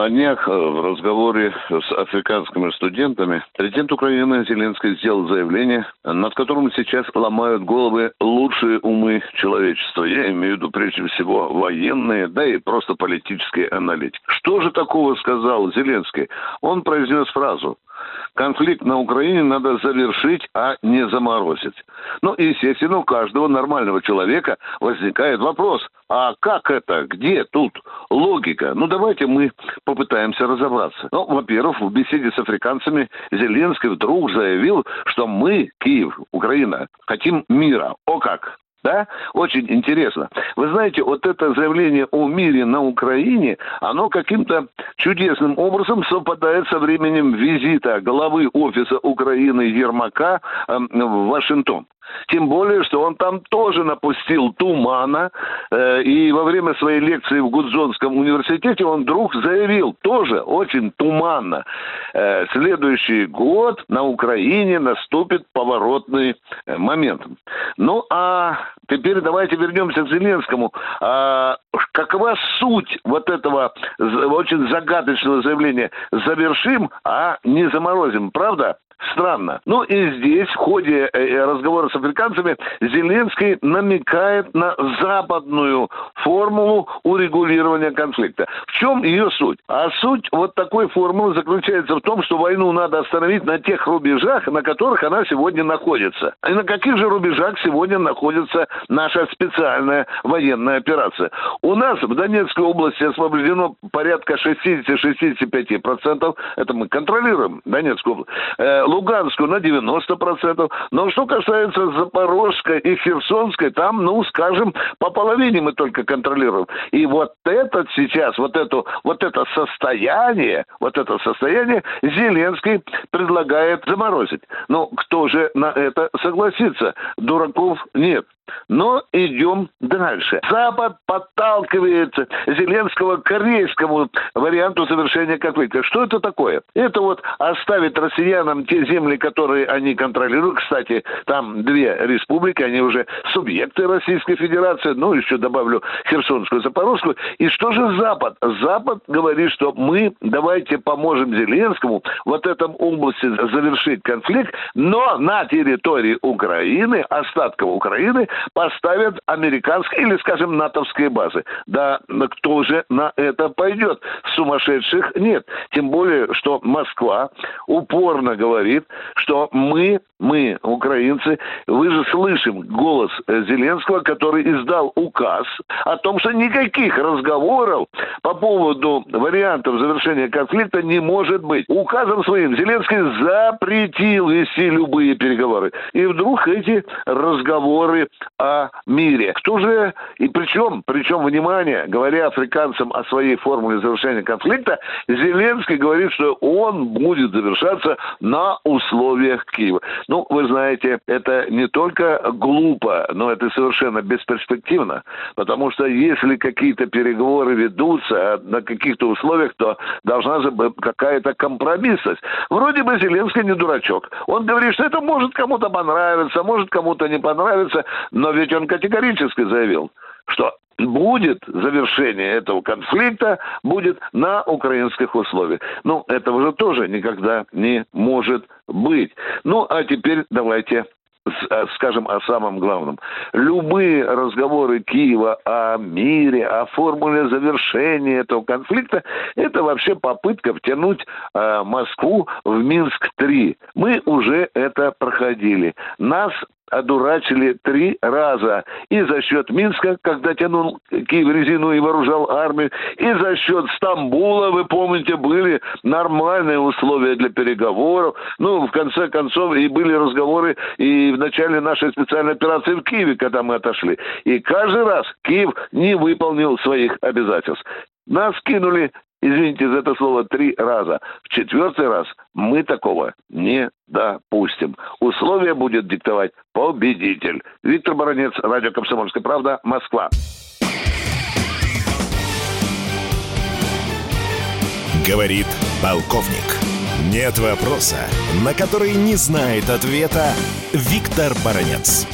На днях э, в разговоре с африканскими студентами президент Украины Зеленский сделал заявление, над которым сейчас ломают головы лучшие умы человечества. Я имею в виду прежде всего военные, да и просто политические аналитики. Что же такого сказал Зеленский? Он произнес фразу конфликт на Украине надо завершить, а не заморозить. Ну, естественно, у каждого нормального человека возникает вопрос, а как это, где тут логика? Ну, давайте мы попытаемся разобраться. Ну, во-первых, в беседе с африканцами Зеленский вдруг заявил, что мы, Киев, Украина, хотим мира. О как! Да? Очень интересно. Вы знаете, вот это заявление о мире на Украине, оно каким-то чудесным образом совпадает со временем визита главы офиса Украины Ермака э, в Вашингтон. Тем более, что он там тоже напустил тумана. Э, и во время своей лекции в Гудзонском университете он вдруг заявил, тоже очень туманно, э, следующий год на Украине наступит поворотный э, момент. Ну, а теперь давайте вернемся к Зеленскому. А, какова суть вот этого очень загадочного заявления? Завершим, а не заморозим, правда? Странно. Ну и здесь в ходе э, э, разговора с африканцами Зеленский намекает на западную формулу урегулирования конфликта. В чем ее суть? А суть вот такой формулы заключается в том, что войну надо остановить на тех рубежах, на которых она сегодня находится. И на каких же рубежах сегодня находится наша специальная военная операция? У нас в Донецкой области освобождено порядка 60-65%. Это мы контролируем Донецкую область э, Луганскую на 90%. Но что касается Запорожской и Херсонской, там, ну, скажем, по половине мы только контролируем. И вот этот сейчас, вот, эту, вот это состояние, вот это состояние Зеленский предлагает заморозить. Но кто же на это согласится? Дураков нет. Но идем дальше. Запад подталкивает Зеленского к корейскому варианту завершения конфликта. Что это такое? Это вот оставить россиянам те земли, которые они контролируют. Кстати, там две республики, они уже субъекты Российской Федерации. Ну, еще добавлю Херсонскую, Запорожскую. И что же Запад? Запад говорит, что мы давайте поможем Зеленскому в вот этом области завершить конфликт, но на территории Украины, остатков Украины, поставят американские или, скажем, натовские базы. Да кто же на это пойдет? Сумасшедших нет. Тем более, что Москва упорно говорит, что мы, мы, украинцы, вы же слышим голос Зеленского, который издал указ о том, что никаких разговоров по поводу вариантов завершения конфликта не может быть. Указом своим Зеленский запретил вести любые переговоры. И вдруг эти разговоры о мире. Кто же, и причем, причем, внимание, говоря африканцам о своей формуле завершения конфликта, Зеленский говорит, что он будет завершаться на условиях Киева. Ну, вы знаете, это не только глупо, но это совершенно бесперспективно, потому что если какие-то переговоры ведутся на каких-то условиях, то должна же быть какая-то компромиссность. Вроде бы Зеленский не дурачок. Он говорит, что это может кому-то понравиться, может кому-то не понравиться, но ведь он категорически заявил, что будет завершение этого конфликта будет на украинских условиях. Ну, этого же тоже никогда не может быть. Ну, а теперь давайте Э, скажем, о самом главном. Любые разговоры Киева о мире, о формуле завершения этого конфликта, это вообще попытка втянуть э, Москву в Минск-3. Мы уже это проходили. Нас одурачили три раза. И за счет Минска, когда тянул Киев резину и вооружал армию, и за счет Стамбула, вы помните, были нормальные условия для переговоров. Ну, в конце концов, и были разговоры и в начале нашей специальной операции в Киеве, когда мы отошли. И каждый раз Киев не выполнил своих обязательств. Нас кинули Извините за это слово три раза. В четвертый раз мы такого не допустим. Условия будет диктовать победитель. Виктор Баранец, радио «Комсомольская правда», Москва. Говорит полковник. Нет вопроса, на который не знает ответа Виктор Баранец.